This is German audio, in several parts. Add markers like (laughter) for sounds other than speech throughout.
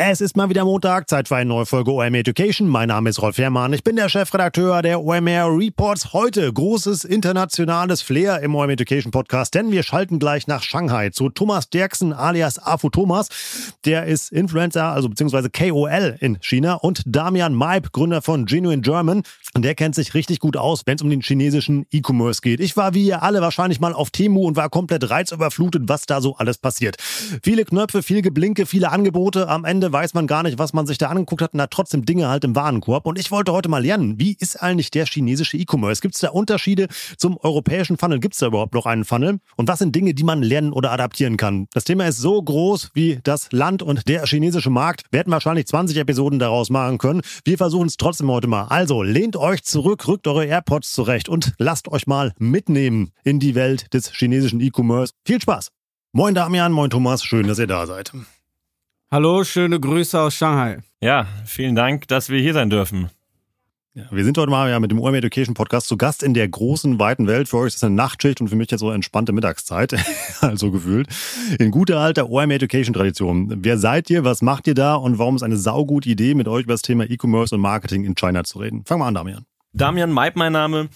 Es ist mal wieder Montag, Zeit für eine neue Folge OMR Education. Mein Name ist Rolf Herrmann, ich bin der Chefredakteur der OMR Reports. Heute großes internationales Flair im OMR Education Podcast, denn wir schalten gleich nach Shanghai zu Thomas Derksen alias Afu Thomas. Der ist Influencer, also beziehungsweise KOL in China und Damian Maib, Gründer von Genuine German. Der kennt sich richtig gut aus, wenn es um den chinesischen E-Commerce geht. Ich war wie ihr alle wahrscheinlich mal auf Temu und war komplett reizüberflutet, was da so alles passiert. Viele Knöpfe, viel Geblinke, viele Angebote. Am Ende weiß man gar nicht, was man sich da angeguckt hat und hat trotzdem Dinge halt im Warenkorb. Und ich wollte heute mal lernen, wie ist eigentlich der chinesische E-Commerce? Gibt es da Unterschiede zum europäischen Funnel? Gibt es da überhaupt noch einen Funnel? Und was sind Dinge, die man lernen oder adaptieren kann? Das Thema ist so groß wie das Land und der chinesische Markt. Wir hätten wahrscheinlich 20 Episoden daraus machen können. Wir versuchen es trotzdem heute mal. Also lehnt euch zurück, rückt eure AirPods zurecht und lasst euch mal mitnehmen in die Welt des chinesischen E-Commerce. Viel Spaß! Moin Damian, moin Thomas, schön, dass ihr da seid. Hallo, schöne Grüße aus Shanghai. Ja, vielen Dank, dass wir hier sein dürfen. Ja, wir sind heute mal ja mit dem OM Education Podcast zu Gast in der großen, weiten Welt. Für euch ist das eine Nachtschicht und für mich jetzt so entspannte Mittagszeit, (laughs) also gefühlt. In guter alter OM Education Tradition. Wer seid ihr, was macht ihr da und warum ist eine saugute Idee, mit euch über das Thema E-Commerce und Marketing in China zu reden? Fangen wir an, Damian. Damian Maib, mein Name.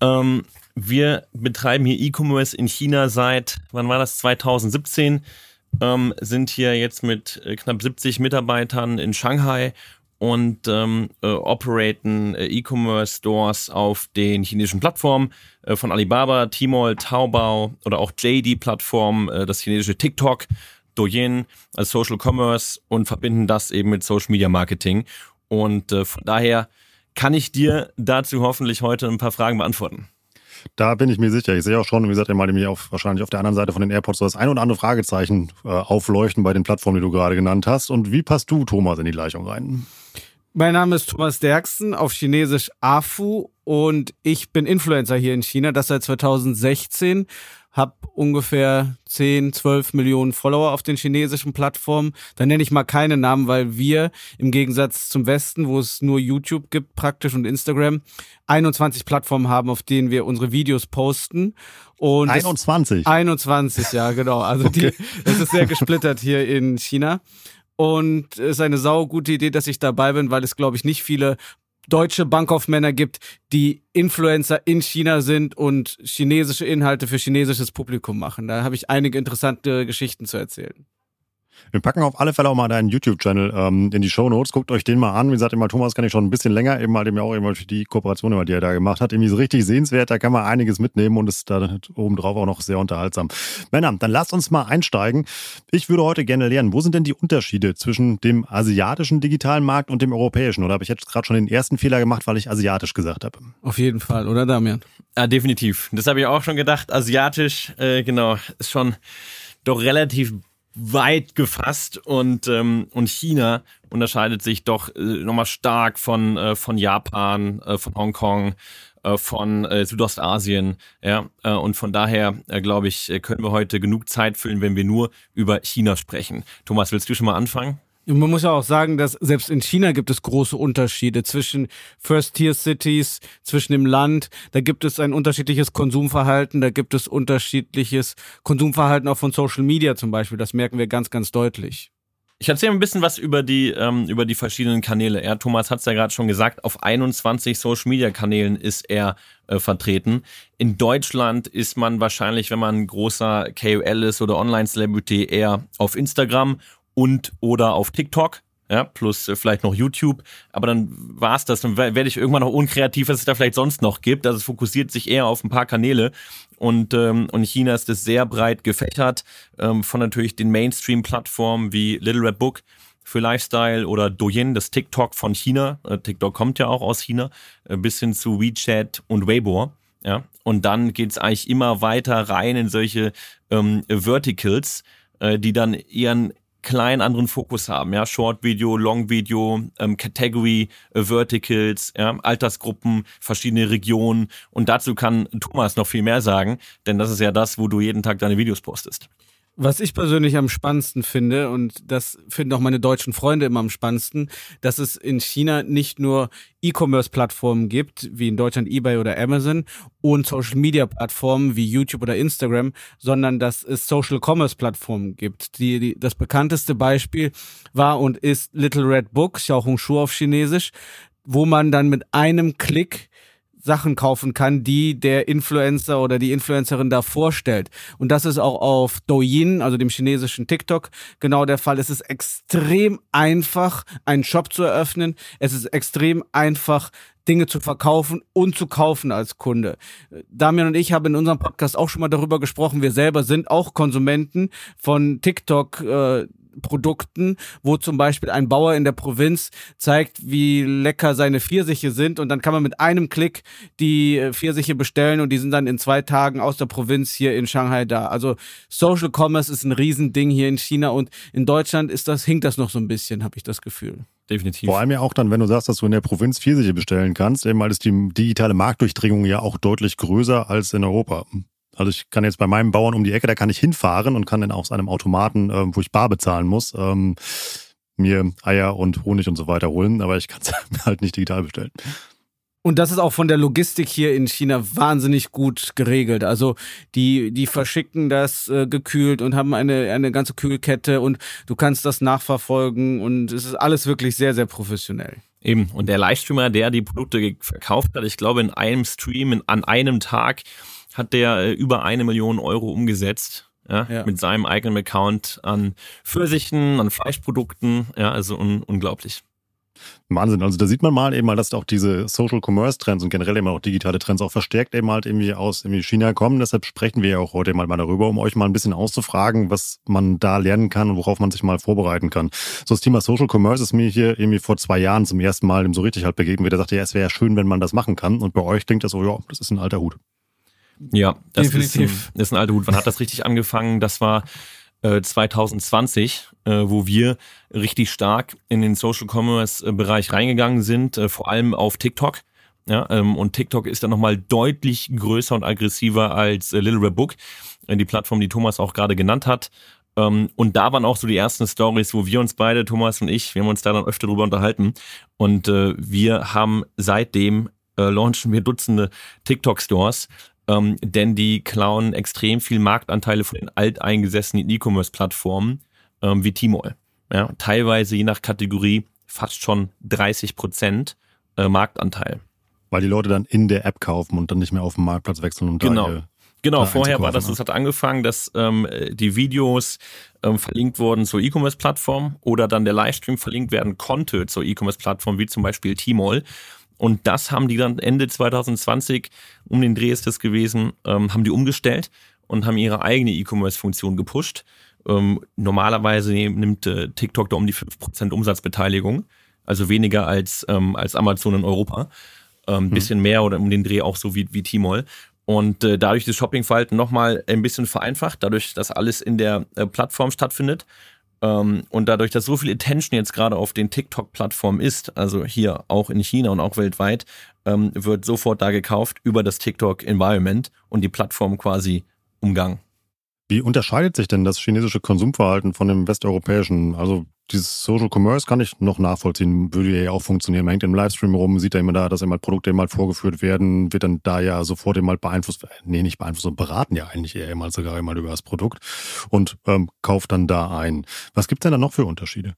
Ähm, wir betreiben hier E-Commerce in China seit, wann war das, 2017 ähm, sind hier jetzt mit äh, knapp 70 Mitarbeitern in Shanghai und ähm, äh, operaten äh, E-Commerce Stores auf den chinesischen Plattformen äh, von Alibaba, Tmall, Taobao oder auch JD Plattform, äh, das chinesische TikTok, Douyin als Social Commerce und verbinden das eben mit Social Media Marketing. Und äh, von daher kann ich dir dazu hoffentlich heute ein paar Fragen beantworten. Da bin ich mir sicher. Ich sehe auch schon, wie gesagt, mal mir auf, wahrscheinlich auf der anderen Seite von den AirPods so das ein oder andere Fragezeichen äh, aufleuchten bei den Plattformen, die du gerade genannt hast. Und wie passt du, Thomas, in die Gleichung rein? Mein Name ist Thomas Derksen, auf Chinesisch Afu und ich bin Influencer hier in China, das seit 2016 habe ungefähr 10, 12 Millionen Follower auf den chinesischen Plattformen. Da nenne ich mal keine Namen, weil wir im Gegensatz zum Westen, wo es nur YouTube gibt praktisch und Instagram, 21 Plattformen haben, auf denen wir unsere Videos posten. Und 21? 21, ja genau. Also okay. die, es ist sehr gesplittert hier in China. Und es ist eine sau gute Idee, dass ich dabei bin, weil es, glaube ich, nicht viele deutsche Bankkaufmänner gibt, die Influencer in China sind und chinesische Inhalte für chinesisches Publikum machen. Da habe ich einige interessante Geschichten zu erzählen. Wir packen auf alle Fälle auch mal deinen YouTube-Channel ähm, in die Show Notes. Guckt euch den mal an. Wie gesagt, immer Thomas kann ich schon ein bisschen länger, eben halt eben auch eben für die Kooperation, die er da gemacht hat. Irgendwie so richtig sehenswert, da kann man einiges mitnehmen und ist da obendrauf auch noch sehr unterhaltsam. Männer, dann lasst uns mal einsteigen. Ich würde heute gerne lernen, wo sind denn die Unterschiede zwischen dem asiatischen digitalen Markt und dem europäischen? Oder habe ich jetzt gerade schon den ersten Fehler gemacht, weil ich asiatisch gesagt habe? Auf jeden Fall, oder Damian? Ja, definitiv. Das habe ich auch schon gedacht. Asiatisch, äh, genau, ist schon doch relativ weit gefasst und, ähm, und China unterscheidet sich doch äh, nochmal stark von, äh, von Japan, äh, von Hongkong, äh, von äh, Südostasien. Ja, äh, und von daher, äh, glaube ich, äh, können wir heute genug Zeit füllen, wenn wir nur über China sprechen. Thomas, willst du schon mal anfangen? Man muss ja auch sagen, dass selbst in China gibt es große Unterschiede zwischen First-Tier-Cities, zwischen dem Land. Da gibt es ein unterschiedliches Konsumverhalten, da gibt es unterschiedliches Konsumverhalten auch von Social Media zum Beispiel. Das merken wir ganz, ganz deutlich. Ich erzähle ein bisschen was über die, ähm, über die verschiedenen Kanäle. Ja, Thomas hat es ja gerade schon gesagt, auf 21 Social-Media-Kanälen ist er äh, vertreten. In Deutschland ist man wahrscheinlich, wenn man ein großer KOL ist oder Online-Celebrity, eher auf Instagram und oder auf TikTok. Ja, plus äh, vielleicht noch YouTube, aber dann war's das. Dann werde ich irgendwann noch unkreativ, was es da vielleicht sonst noch gibt. Also es fokussiert sich eher auf ein paar Kanäle und, ähm, und China ist es sehr breit gefächert ähm, von natürlich den Mainstream-Plattformen wie Little Red Book für Lifestyle oder Douyin, das TikTok von China. Äh, TikTok kommt ja auch aus China, äh, bis hin zu WeChat und Weibo. Ja, und dann geht's eigentlich immer weiter rein in solche ähm, Verticals, äh, die dann ihren kleinen anderen Fokus haben, ja, Short Video, Long Video, ähm, Category, äh, Verticals, ja, Altersgruppen, verschiedene Regionen und dazu kann Thomas noch viel mehr sagen, denn das ist ja das, wo du jeden Tag deine Videos postest. Was ich persönlich am spannendsten finde, und das finden auch meine deutschen Freunde immer am spannendsten, dass es in China nicht nur E-Commerce-Plattformen gibt, wie in Deutschland eBay oder Amazon, und Social-Media-Plattformen wie YouTube oder Instagram, sondern dass es Social-Commerce-Plattformen gibt. Die, die, das bekannteste Beispiel war und ist Little Red Book, Xiaohongshu auf Chinesisch, wo man dann mit einem Klick Sachen kaufen kann, die der Influencer oder die Influencerin da vorstellt. Und das ist auch auf Douyin, also dem chinesischen TikTok, genau der Fall. Es ist extrem einfach, einen Shop zu eröffnen. Es ist extrem einfach, Dinge zu verkaufen und zu kaufen als Kunde. Damian und ich haben in unserem Podcast auch schon mal darüber gesprochen. Wir selber sind auch Konsumenten von TikTok. Äh, Produkten, wo zum Beispiel ein Bauer in der Provinz zeigt, wie lecker seine Pfirsiche sind und dann kann man mit einem Klick die äh, Pfirsiche bestellen und die sind dann in zwei Tagen aus der Provinz hier in Shanghai da. Also Social Commerce ist ein Riesending hier in China und in Deutschland ist das, hinkt das noch so ein bisschen, habe ich das Gefühl. Definitiv. Vor allem ja auch dann, wenn du sagst, dass du in der Provinz Pfirsiche bestellen kannst, eben weil ist die digitale Marktdurchdringung ja auch deutlich größer als in Europa. Also ich kann jetzt bei meinem Bauern um die Ecke, da kann ich hinfahren und kann dann aus einem Automaten, äh, wo ich bar bezahlen muss, ähm, mir Eier und Honig und so weiter holen, aber ich kann es (laughs) halt nicht digital bestellen. Und das ist auch von der Logistik hier in China wahnsinnig gut geregelt. Also die, die verschicken das äh, gekühlt und haben eine, eine ganze Kühlkette und du kannst das nachverfolgen und es ist alles wirklich sehr, sehr professionell. Eben. Und der Livestreamer, der die Produkte verkauft hat, ich glaube in einem Stream, in, an einem Tag hat der äh, über eine Million Euro umgesetzt. Ja, ja. mit seinem eigenen Account an Pfirsichen, an Fleischprodukten, ja, also un unglaublich. Wahnsinn. Also da sieht man mal eben mal, dass auch diese Social Commerce Trends und generell immer auch digitale Trends auch verstärkt eben halt irgendwie aus irgendwie China kommen. Deshalb sprechen wir ja auch heute mal, mal darüber, um euch mal ein bisschen auszufragen, was man da lernen kann und worauf man sich mal vorbereiten kann. So das Thema Social Commerce ist mir hier irgendwie vor zwei Jahren zum ersten Mal so richtig halt begegnet. Der sagte, ja, es wäre ja schön, wenn man das machen kann. Und bei euch klingt das so, ja, das ist ein alter Hut. Ja, das Definitiv. Ist, ein, ist ein alter Hut. Wann hat das richtig angefangen? Das war äh, 2020, äh, wo wir richtig stark in den Social Commerce Bereich reingegangen sind, äh, vor allem auf TikTok. Ja, ähm, und TikTok ist dann nochmal deutlich größer und aggressiver als äh, Little Red Book, äh, die Plattform, die Thomas auch gerade genannt hat. Ähm, und da waren auch so die ersten Stories, wo wir uns beide, Thomas und ich, wir haben uns da dann öfter drüber unterhalten. Und äh, wir haben seitdem äh, launchen wir Dutzende TikTok-Stores ähm, denn die klauen extrem viel Marktanteile von den alteingesessenen E-Commerce-Plattformen ähm, wie Tmall. Ja, teilweise je nach Kategorie fast schon 30 Prozent äh, Marktanteil. Weil die Leute dann in der App kaufen und dann nicht mehr auf dem Marktplatz wechseln und genau. da Genau, vorher war das, es hat angefangen, dass ähm, die Videos ähm, verlinkt wurden zur E-Commerce-Plattform oder dann der Livestream verlinkt werden konnte zur E-Commerce-Plattform, wie zum Beispiel Tmall. Und das haben die dann Ende 2020, um den Dreh ist das gewesen, ähm, haben die umgestellt und haben ihre eigene E-Commerce-Funktion gepusht. Ähm, normalerweise nimmt äh, TikTok da um die 5% Umsatzbeteiligung, also weniger als, ähm, als Amazon in Europa. Ähm, hm. Bisschen mehr oder um den Dreh auch so wie, wie Tmall. Und äh, dadurch das Shoppingverhalten nochmal ein bisschen vereinfacht, dadurch, dass alles in der äh, Plattform stattfindet und dadurch, dass so viel Attention jetzt gerade auf den TikTok-Plattformen ist, also hier auch in China und auch weltweit, ähm, wird sofort da gekauft über das TikTok-Environment und die Plattform quasi umgangen. Wie unterscheidet sich denn das chinesische Konsumverhalten von dem westeuropäischen? Also dieses Social Commerce kann ich noch nachvollziehen, würde ja auch funktionieren. Man hängt im Livestream rum, sieht da immer da, dass immer Produkte mal vorgeführt werden, wird dann da ja sofort immer beeinflusst, nee, nicht beeinflusst, sondern beraten ja eigentlich eher immer sogar immer über das Produkt und ähm, kauft dann da ein. Was gibt es denn da noch für Unterschiede?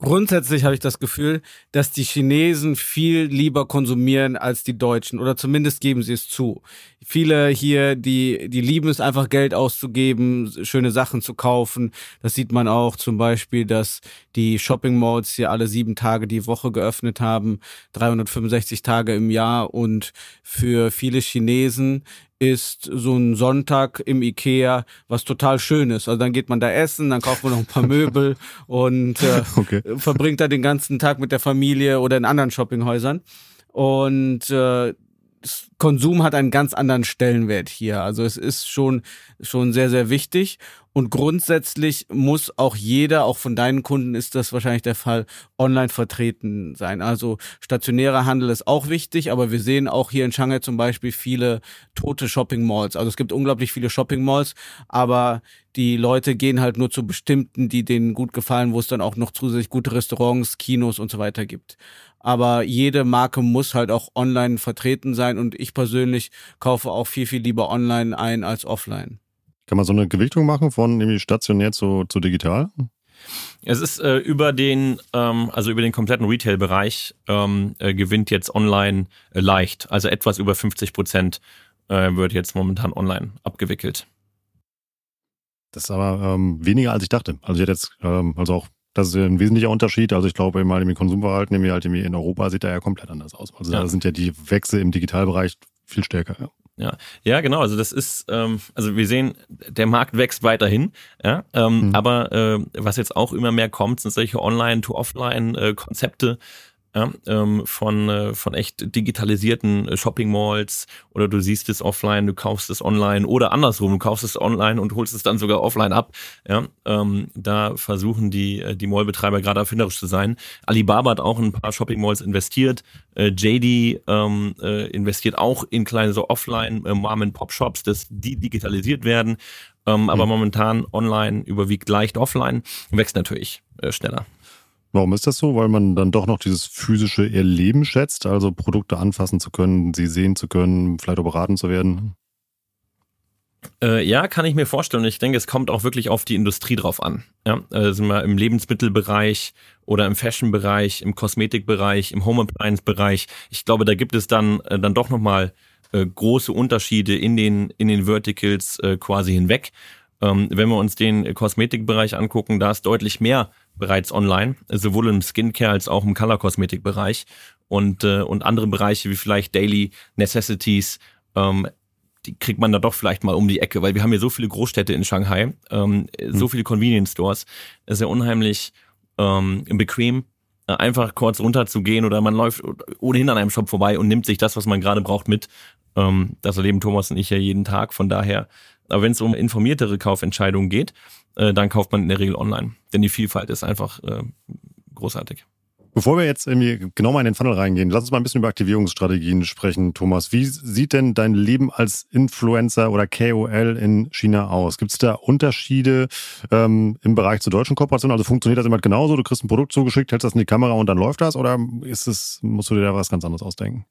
Grundsätzlich habe ich das Gefühl, dass die Chinesen viel lieber konsumieren als die Deutschen oder zumindest geben sie es zu. Viele hier, die, die lieben es einfach Geld auszugeben, schöne Sachen zu kaufen. Das sieht man auch zum Beispiel, dass die Shopping Malls hier alle sieben Tage die Woche geöffnet haben, 365 Tage im Jahr und für viele Chinesen ist so ein Sonntag im Ikea was total Schönes. Also dann geht man da essen, dann kauft man noch ein paar (laughs) Möbel und äh, okay. verbringt da den ganzen Tag mit der Familie oder in anderen Shoppinghäusern. Und äh, Konsum hat einen ganz anderen Stellenwert hier. Also es ist schon, schon sehr, sehr wichtig. Und grundsätzlich muss auch jeder, auch von deinen Kunden ist das wahrscheinlich der Fall, online vertreten sein. Also stationärer Handel ist auch wichtig, aber wir sehen auch hier in Shanghai zum Beispiel viele tote Shopping Malls. Also es gibt unglaublich viele Shopping Malls, aber die Leute gehen halt nur zu bestimmten, die denen gut gefallen, wo es dann auch noch zusätzlich gute Restaurants, Kinos und so weiter gibt. Aber jede Marke muss halt auch online vertreten sein und ich persönlich kaufe auch viel, viel lieber online ein als offline. Kann man so eine Gewichtung machen von irgendwie stationär zu, zu digital? Es ist äh, über den, ähm, also über den kompletten Retail-Bereich ähm, äh, gewinnt jetzt online äh, leicht. Also etwas über 50 Prozent äh, wird jetzt momentan online abgewickelt. Das ist aber ähm, weniger als ich dachte. Also ich hätte jetzt, ähm, also auch, das ist ein wesentlicher Unterschied. Also ich glaube, mal im Konsumverhalten, nämlich halt in Europa sieht er ja komplett anders aus. Also ja. da sind ja die Wechsel im Digitalbereich viel stärker. Ja. Ja, ja, genau. Also das ist, ähm, also wir sehen, der Markt wächst weiterhin. Ja, ähm, mhm. aber äh, was jetzt auch immer mehr kommt, sind solche Online-to-Offline-Konzepte, ja, ähm, von, äh, von echt digitalisierten äh, Shopping Malls oder du siehst es offline, du kaufst es online oder andersrum, du kaufst es online und holst es dann sogar offline ab. Ja, ähm, da versuchen die, äh, die Mallbetreiber gerade erfinderisch zu sein. Alibaba hat auch in ein paar Shopping Malls investiert. Äh, JD ähm, äh, investiert auch in kleine so offline äh, Mom-and-Pop-Shops, dass die digitalisiert werden. Ähm, mhm. Aber momentan online überwiegt leicht offline, wächst natürlich äh, schneller. Warum ist das so? Weil man dann doch noch dieses physische Erleben schätzt, also Produkte anfassen zu können, sie sehen zu können, vielleicht auch beraten zu werden? Äh, ja, kann ich mir vorstellen. Ich denke, es kommt auch wirklich auf die Industrie drauf an. Ja, wir im Lebensmittelbereich oder im Fashion-Bereich, im Kosmetikbereich, im Home Appliance-Bereich. Ich glaube, da gibt es dann äh, dann doch nochmal äh, große Unterschiede in den in den Verticals äh, quasi hinweg. Ähm, wenn wir uns den Kosmetikbereich angucken, da ist deutlich mehr bereits online, sowohl im Skincare als auch im Color-Kosmetik-Bereich und, äh, und andere Bereiche wie vielleicht Daily Necessities, ähm, die kriegt man da doch vielleicht mal um die Ecke, weil wir haben hier so viele Großstädte in Shanghai, ähm, so hm. viele Convenience Stores, es ist ja unheimlich ähm, bequem, äh, einfach kurz runterzugehen oder man läuft ohnehin an einem Shop vorbei und nimmt sich das, was man gerade braucht, mit. Ähm, das erleben Thomas und ich ja jeden Tag, von daher aber wenn es um informiertere Kaufentscheidungen geht, äh, dann kauft man in der Regel online. Denn die Vielfalt ist einfach äh, großartig. Bevor wir jetzt irgendwie genau mal in den Funnel reingehen, lass uns mal ein bisschen über Aktivierungsstrategien sprechen, Thomas. Wie sieht denn dein Leben als Influencer oder KOL in China aus? Gibt es da Unterschiede ähm, im Bereich zur deutschen Kooperation? Also funktioniert das immer genauso? Du kriegst ein Produkt zugeschickt, hältst das in die Kamera und dann läuft das? Oder ist es, musst du dir da was ganz anderes ausdenken?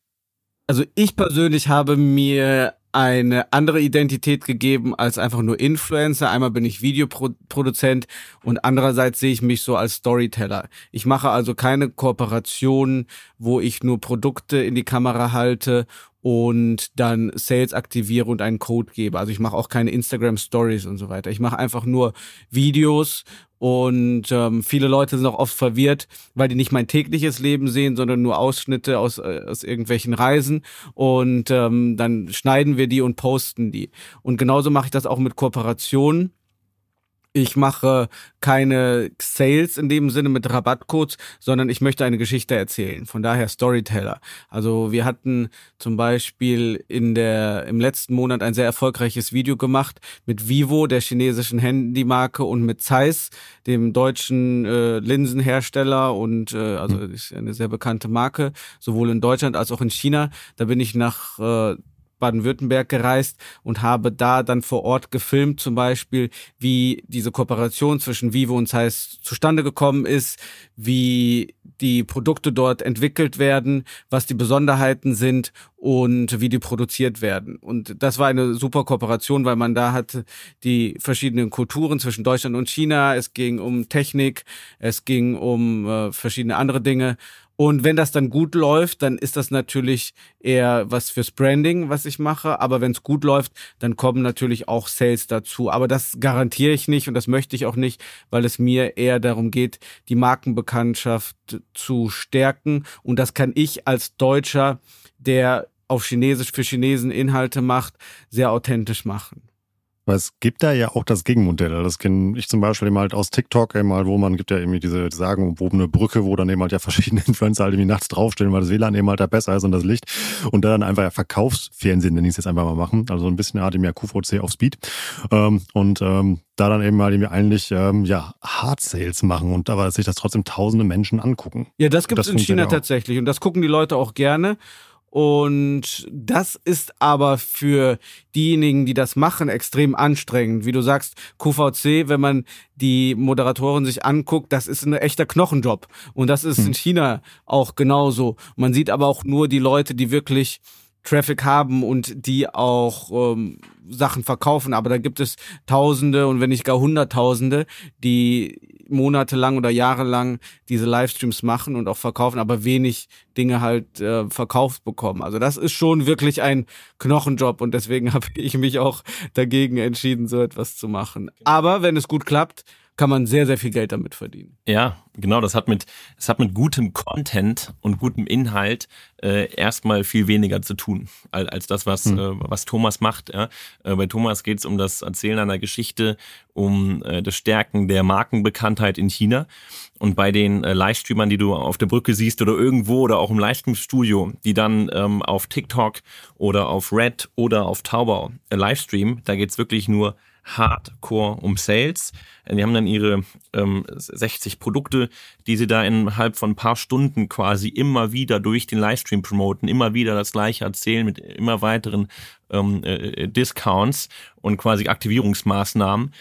Also ich persönlich habe mir eine andere Identität gegeben als einfach nur Influencer. Einmal bin ich Videoproduzent und andererseits sehe ich mich so als Storyteller. Ich mache also keine Kooperationen, wo ich nur Produkte in die Kamera halte und dann Sales aktiviere und einen Code gebe. Also ich mache auch keine Instagram Stories und so weiter. Ich mache einfach nur Videos und ähm, viele Leute sind auch oft verwirrt, weil die nicht mein tägliches Leben sehen, sondern nur Ausschnitte aus, äh, aus irgendwelchen Reisen. Und ähm, dann schneiden wir die und posten die. Und genauso mache ich das auch mit Kooperationen. Ich mache keine Sales in dem Sinne mit Rabattcodes, sondern ich möchte eine Geschichte erzählen. Von daher Storyteller. Also wir hatten zum Beispiel in der, im letzten Monat ein sehr erfolgreiches Video gemacht mit Vivo, der chinesischen Handymarke, und mit Zeiss, dem deutschen äh, Linsenhersteller und äh, also hm. ist eine sehr bekannte Marke, sowohl in Deutschland als auch in China. Da bin ich nach äh, Baden-Württemberg gereist und habe da dann vor Ort gefilmt, zum Beispiel, wie diese Kooperation zwischen Vivo und Zeiss zustande gekommen ist, wie die Produkte dort entwickelt werden, was die Besonderheiten sind und wie die produziert werden. Und das war eine super Kooperation, weil man da hat die verschiedenen Kulturen zwischen Deutschland und China. Es ging um Technik, es ging um äh, verschiedene andere Dinge. Und wenn das dann gut läuft, dann ist das natürlich eher was fürs Branding, was ich mache. Aber wenn es gut läuft, dann kommen natürlich auch Sales dazu. Aber das garantiere ich nicht und das möchte ich auch nicht, weil es mir eher darum geht, die Markenbekanntschaft zu stärken. Und das kann ich als Deutscher, der auf Chinesisch für Chinesen Inhalte macht, sehr authentisch machen. Aber es gibt da ja auch das Gegenmodell. Das kenne ich zum Beispiel eben halt aus TikTok, eben halt, wo man gibt ja irgendwie diese sagen, wo eine Brücke, wo dann eben halt ja verschiedene (laughs) Influencer halt irgendwie nachts draufstellen, weil das WLAN eben halt da besser ist und das Licht. Und da dann einfach ja Verkaufsfernsehen, nenne ich es jetzt einfach mal machen. Also so ein bisschen Art ja QVC auf Speed. Ähm, und ähm, da dann eben halt irgendwie eigentlich ähm, ja Hard Sales machen und aber sich das trotzdem tausende Menschen angucken. Ja, das gibt es in China tatsächlich und das gucken die Leute auch gerne. Und das ist aber für diejenigen, die das machen, extrem anstrengend. Wie du sagst, QVC, wenn man die Moderatoren sich anguckt, das ist ein echter Knochenjob. Und das ist hm. in China auch genauso. Man sieht aber auch nur die Leute, die wirklich Traffic haben und die auch ähm, Sachen verkaufen. Aber da gibt es Tausende und wenn nicht gar Hunderttausende, die monatelang oder jahrelang diese Livestreams machen und auch verkaufen, aber wenig Dinge halt äh, verkauft bekommen. Also das ist schon wirklich ein Knochenjob und deswegen (laughs) habe ich mich auch dagegen entschieden, so etwas zu machen. Aber wenn es gut klappt, kann man sehr, sehr viel Geld damit verdienen. Ja, genau. Das hat mit, es hat mit gutem Content und gutem Inhalt äh, erstmal viel weniger zu tun als, als das, was, hm. äh, was Thomas macht. Ja. Äh, bei Thomas geht es um das Erzählen einer Geschichte, um äh, das Stärken der Markenbekanntheit in China. Und bei den äh, Livestreamern, die du auf der Brücke siehst oder irgendwo oder auch im Livestream-Studio, die dann ähm, auf TikTok oder auf Red oder auf Taobao äh, Livestream, da geht's wirklich nur hardcore um Sales. Die haben dann ihre ähm, 60 Produkte, die sie da innerhalb von ein paar Stunden quasi immer wieder durch den Livestream promoten, immer wieder das gleiche erzählen mit immer weiteren ähm, äh, Discounts und quasi Aktivierungsmaßnahmen.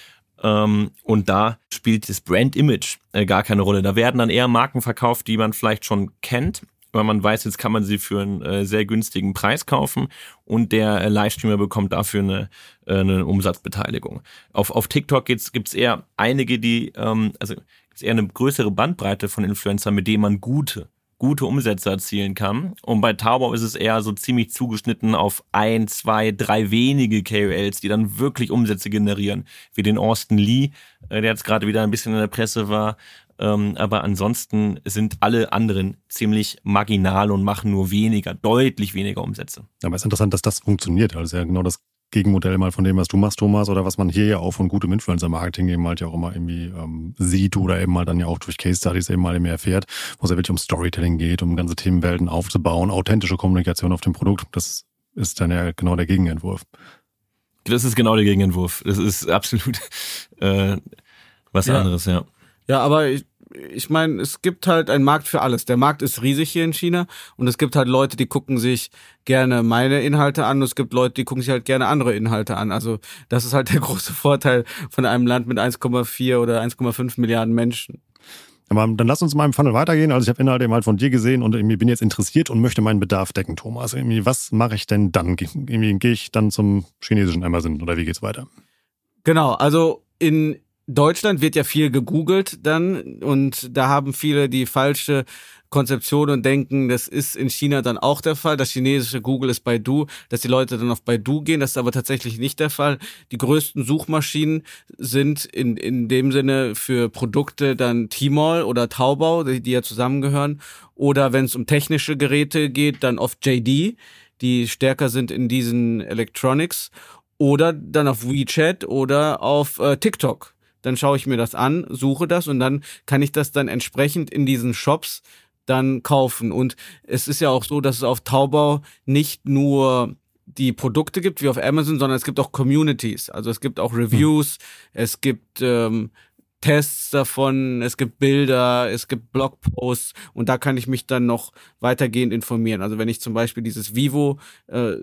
Ähm, und da spielt das Brand Image äh, gar keine Rolle. Da werden dann eher Marken verkauft, die man vielleicht schon kennt, weil man weiß, jetzt kann man sie für einen äh, sehr günstigen Preis kaufen und der äh, Livestreamer bekommt dafür eine, äh, eine Umsatzbeteiligung. Auf, auf TikTok gibt's gibt's eher einige, die, ähm, also gibt's eher eine größere Bandbreite von Influencern, mit denen man gute gute Umsätze erzielen kann. Und bei Taobao ist es eher so ziemlich zugeschnitten auf ein, zwei, drei wenige KOLs, die dann wirklich Umsätze generieren, wie den Austin Lee, äh, der jetzt gerade wieder ein bisschen in der Presse war, aber ansonsten sind alle anderen ziemlich marginal und machen nur weniger, deutlich weniger Umsätze. Aber es ist interessant, dass das funktioniert. Also ja genau das Gegenmodell mal von dem, was du machst, Thomas, oder was man hier ja auch von gutem Influencer-Marketing eben halt ja auch immer irgendwie ähm, sieht oder eben halt dann ja auch durch Case Studies eben mal mehr erfährt, wo es ja wirklich um Storytelling geht, um ganze Themenwelten aufzubauen, authentische Kommunikation auf dem Produkt. Das ist dann ja genau der Gegenentwurf. Das ist genau der Gegenentwurf. Das ist absolut (laughs) äh, was ja. anderes, ja. Ja, aber ich, ich meine, es gibt halt einen Markt für alles. Der Markt ist riesig hier in China und es gibt halt Leute, die gucken sich gerne meine Inhalte an und es gibt Leute, die gucken sich halt gerne andere Inhalte an. Also das ist halt der (laughs) große Vorteil von einem Land mit 1,4 oder 1,5 Milliarden Menschen. Aber dann lass uns mal im Funnel weitergehen. Also ich habe Inhalte eben halt von dir gesehen und irgendwie bin jetzt interessiert und möchte meinen Bedarf decken, Thomas. Irgendwie, was mache ich denn dann? Irgendwie gehe ich dann zum chinesischen Amazon oder wie geht's weiter? Genau, also in Deutschland wird ja viel gegoogelt dann und da haben viele die falsche Konzeption und denken, das ist in China dann auch der Fall. Das chinesische Google ist Baidu, dass die Leute dann auf Baidu gehen. Das ist aber tatsächlich nicht der Fall. Die größten Suchmaschinen sind in, in dem Sinne für Produkte dann Tmall oder Taobao, die, die ja zusammengehören. Oder wenn es um technische Geräte geht, dann oft JD, die stärker sind in diesen Electronics. Oder dann auf WeChat oder auf äh, TikTok dann schaue ich mir das an, suche das und dann kann ich das dann entsprechend in diesen Shops dann kaufen. Und es ist ja auch so, dass es auf Taubau nicht nur die Produkte gibt wie auf Amazon, sondern es gibt auch Communities. Also es gibt auch Reviews, hm. es gibt ähm, Tests davon, es gibt Bilder, es gibt Blogposts und da kann ich mich dann noch weitergehend informieren. Also wenn ich zum Beispiel dieses Vivo äh,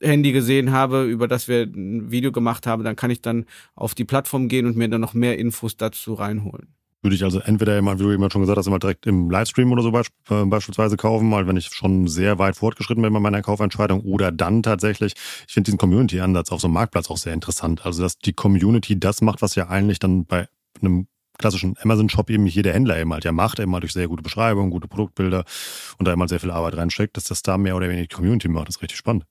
Handy gesehen habe, über das wir ein Video gemacht haben, dann kann ich dann auf die Plattform gehen und mir dann noch mehr Infos dazu reinholen. Würde ich also entweder immer, wie du eben schon gesagt hast, immer direkt im Livestream oder so äh, beispielsweise kaufen, mal wenn ich schon sehr weit fortgeschritten bin bei meiner Kaufentscheidung oder dann tatsächlich, ich finde diesen Community-Ansatz auf so einem Marktplatz auch sehr interessant. Also, dass die Community das macht, was ja eigentlich dann bei einem klassischen Amazon-Shop eben jeder Händler eben halt ja macht, eben halt durch sehr gute Beschreibungen, gute Produktbilder und da immer sehr viel Arbeit reinsteckt, dass das da mehr oder weniger die Community macht. Das ist richtig spannend.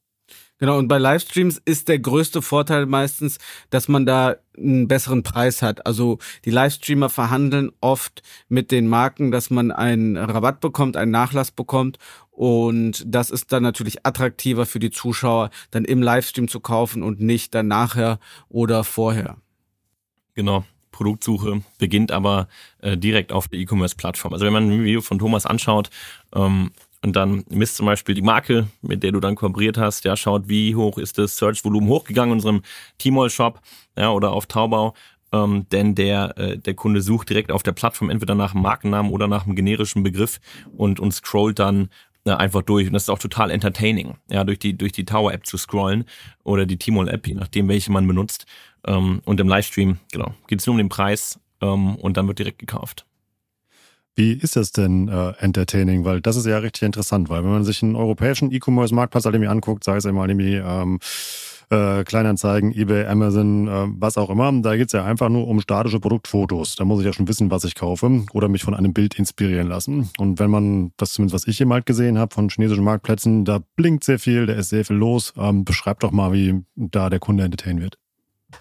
Genau, und bei Livestreams ist der größte Vorteil meistens, dass man da einen besseren Preis hat. Also die Livestreamer verhandeln oft mit den Marken, dass man einen Rabatt bekommt, einen Nachlass bekommt. Und das ist dann natürlich attraktiver für die Zuschauer, dann im Livestream zu kaufen und nicht dann nachher oder vorher. Genau. Produktsuche beginnt aber äh, direkt auf der E-Commerce-Plattform. Also wenn man ein Video von Thomas anschaut, ähm, und dann misst zum Beispiel die Marke, mit der du dann kooperiert hast, ja, schaut, wie hoch ist das Search-Volumen hochgegangen in unserem Tmall-Shop ja, oder auf Taubau. Ähm, denn der, äh, der Kunde sucht direkt auf der Plattform entweder nach einem Markennamen oder nach einem generischen Begriff und, und scrollt dann äh, einfach durch. Und das ist auch total entertaining, ja, durch die, durch die Tower-App zu scrollen oder die Tmall-App, je nachdem, welche man benutzt. Ähm, und im Livestream, genau, geht es nur um den Preis ähm, und dann wird direkt gekauft. Wie ist das denn äh, entertaining? Weil das ist ja richtig interessant, weil wenn man sich einen europäischen E-Commerce-Marktplatz halt irgendwie anguckt, sei es einmal irgendwie ähm, äh, Kleinanzeigen, eBay, Amazon, äh, was auch immer, da geht es ja einfach nur um statische Produktfotos. Da muss ich ja schon wissen, was ich kaufe oder mich von einem Bild inspirieren lassen. Und wenn man, das zumindest was ich hier mal gesehen habe von chinesischen Marktplätzen, da blinkt sehr viel, da ist sehr viel los. Ähm, beschreib doch mal, wie da der Kunde entertain wird.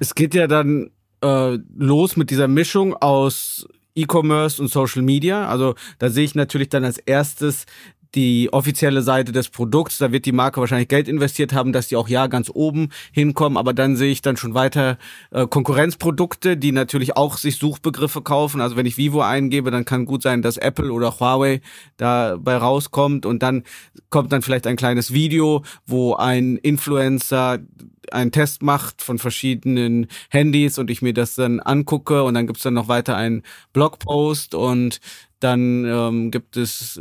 Es geht ja dann äh, los mit dieser Mischung aus E-Commerce und Social Media. Also da sehe ich natürlich dann als erstes die offizielle Seite des Produkts, da wird die Marke wahrscheinlich Geld investiert haben, dass die auch ja ganz oben hinkommen, aber dann sehe ich dann schon weiter äh, Konkurrenzprodukte, die natürlich auch sich Suchbegriffe kaufen. Also wenn ich Vivo eingebe, dann kann gut sein, dass Apple oder Huawei dabei rauskommt. Und dann kommt dann vielleicht ein kleines Video, wo ein Influencer einen Test macht von verschiedenen Handys und ich mir das dann angucke. Und dann gibt's dann noch weiter einen Blogpost. Und dann ähm, gibt es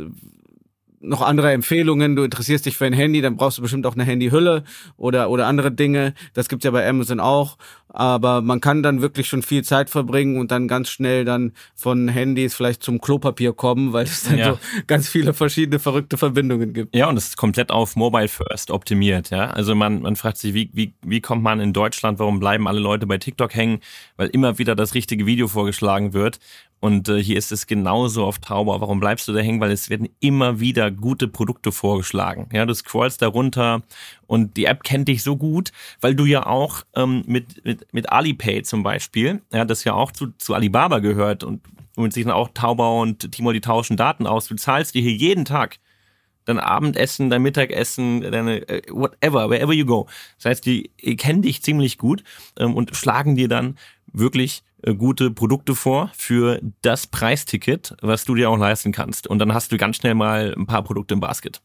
noch andere Empfehlungen, du interessierst dich für ein Handy, dann brauchst du bestimmt auch eine Handyhülle oder, oder andere Dinge. Das gibt's ja bei Amazon auch. Aber man kann dann wirklich schon viel Zeit verbringen und dann ganz schnell dann von Handys vielleicht zum Klopapier kommen, weil es dann ja. so ganz viele verschiedene verrückte Verbindungen gibt. Ja, und es ist komplett auf Mobile First optimiert, ja. Also man, man fragt sich, wie, wie, wie kommt man in Deutschland, warum bleiben alle Leute bei TikTok hängen? Weil immer wieder das richtige Video vorgeschlagen wird. Und äh, hier ist es genauso auf Tauber. Warum bleibst du da hängen? Weil es werden immer wieder gute Produkte vorgeschlagen. Ja, du scrollst da runter und die App kennt dich so gut, weil du ja auch ähm, mit, mit, mit Alipay zum Beispiel, ja, das ja auch zu, zu Alibaba gehört und, und sich dann auch Tauber und Timo, die tauschen Daten aus. Du zahlst dir hier jeden Tag dein Abendessen, dein Mittagessen, deine äh, whatever, wherever you go. Das heißt, die kennen dich ziemlich gut ähm, und schlagen dir dann wirklich äh, gute Produkte vor für das Preisticket, was du dir auch leisten kannst. Und dann hast du ganz schnell mal ein paar Produkte im Basket.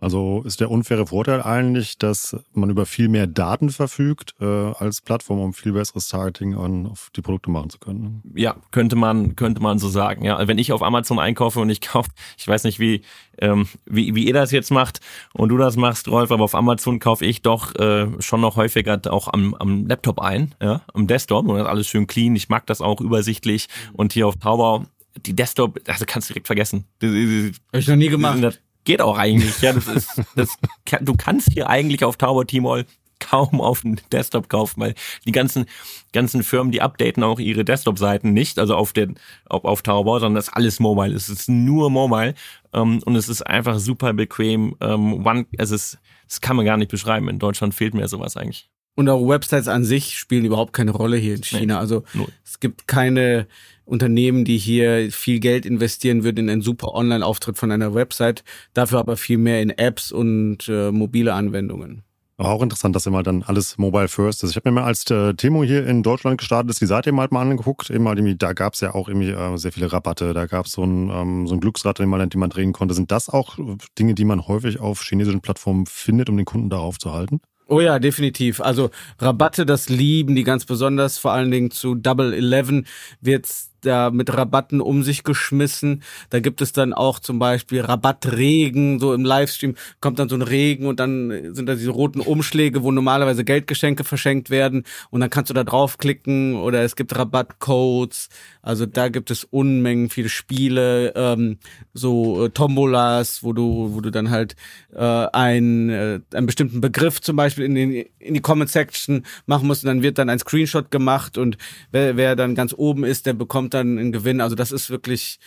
Also ist der unfaire Vorteil eigentlich, dass man über viel mehr Daten verfügt äh, als Plattform, um viel besseres Targeting an, auf die Produkte machen zu können. Ja, könnte man könnte man so sagen. Ja, wenn ich auf Amazon einkaufe und ich kaufe, ich weiß nicht wie ähm, wie wie ihr das jetzt macht und du das machst, Rolf, aber auf Amazon kaufe ich doch äh, schon noch häufiger auch am, am Laptop ein, ja, am Desktop und das ist alles schön clean. Ich mag das auch übersichtlich und hier auf Taubau die Desktop, also kannst du direkt vergessen. Habe ich noch nie gemacht geht auch eigentlich. Ja, das ist, das, du kannst hier eigentlich auf Tauber Tmall kaum auf den Desktop kaufen, weil die ganzen ganzen Firmen, die updaten auch ihre Desktop-Seiten nicht, also auf den auf, auf Taobao, sondern das ist alles mobile. Es ist nur mobile ähm, und es ist einfach super bequem. Ähm, one, es, das kann man gar nicht beschreiben. In Deutschland fehlt mir sowas eigentlich. Und auch Websites an sich spielen überhaupt keine Rolle hier in China. Nee, also null. es gibt keine Unternehmen, die hier viel Geld investieren würden in einen super Online-Auftritt von einer Website, dafür aber viel mehr in Apps und äh, mobile Anwendungen. Aber auch interessant, dass immer dann alles Mobile First ist. Ich habe mir mal als äh, Timo hier in Deutschland gestartet ist, die Seite eben halt mal angeguckt. Eben halt irgendwie, da gab es ja auch irgendwie äh, sehr viele Rabatte. Da gab es so ein, ähm, so ein Glücksrad, den man, den man drehen konnte. Sind das auch Dinge, die man häufig auf chinesischen Plattformen findet, um den Kunden darauf zu halten? Oh ja, definitiv. Also Rabatte, das lieben die ganz besonders. Vor allen Dingen zu Double Eleven wird's da mit Rabatten um sich geschmissen. Da gibt es dann auch zum Beispiel Rabattregen, so im Livestream kommt dann so ein Regen und dann sind da diese roten Umschläge, wo normalerweise Geldgeschenke verschenkt werden und dann kannst du da draufklicken oder es gibt Rabattcodes. Also da gibt es Unmengen viele Spiele, ähm, so äh, Tombolas, wo du, wo du dann halt äh, ein, äh, einen bestimmten Begriff zum Beispiel in, den, in die Comment Section machen musst und dann wird dann ein Screenshot gemacht und wer, wer dann ganz oben ist, der bekommt kommt dann ein Gewinn. Also das ist wirklich